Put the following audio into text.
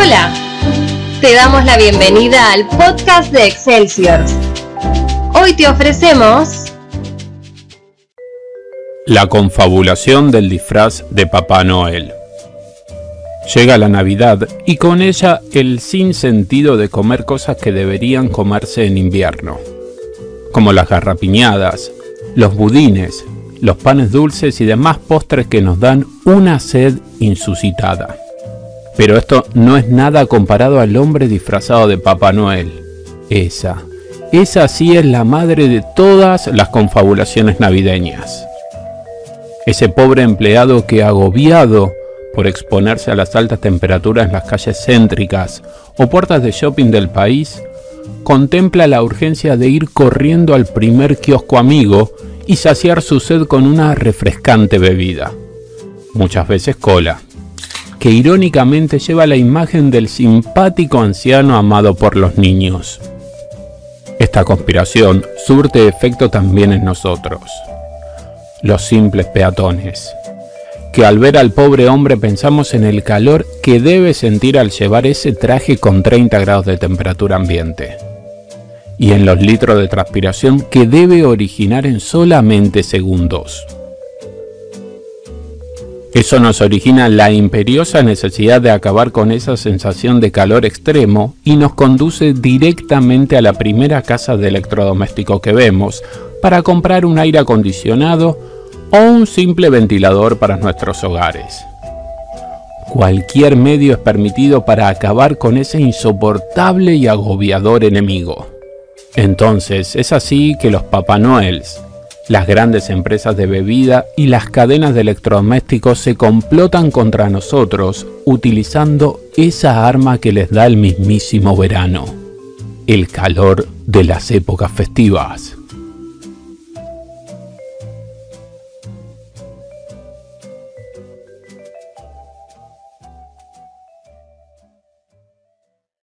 Hola, te damos la bienvenida al podcast de Excelsior. Hoy te ofrecemos la confabulación del disfraz de Papá Noel. Llega la Navidad y con ella el sinsentido de comer cosas que deberían comerse en invierno, como las garrapiñadas, los budines, los panes dulces y demás postres que nos dan una sed insuscitada. Pero esto no es nada comparado al hombre disfrazado de Papá Noel. Esa, esa sí es la madre de todas las confabulaciones navideñas. Ese pobre empleado que agobiado por exponerse a las altas temperaturas en las calles céntricas o puertas de shopping del país, contempla la urgencia de ir corriendo al primer kiosco amigo y saciar su sed con una refrescante bebida. Muchas veces cola que irónicamente lleva la imagen del simpático anciano amado por los niños. Esta conspiración surte efecto también en nosotros, los simples peatones, que al ver al pobre hombre pensamos en el calor que debe sentir al llevar ese traje con 30 grados de temperatura ambiente, y en los litros de transpiración que debe originar en solamente segundos. Eso nos origina la imperiosa necesidad de acabar con esa sensación de calor extremo y nos conduce directamente a la primera casa de electrodoméstico que vemos para comprar un aire acondicionado o un simple ventilador para nuestros hogares. Cualquier medio es permitido para acabar con ese insoportable y agobiador enemigo. Entonces es así que los Papá Noels, las grandes empresas de bebida y las cadenas de electrodomésticos se complotan contra nosotros utilizando esa arma que les da el mismísimo verano, el calor de las épocas festivas.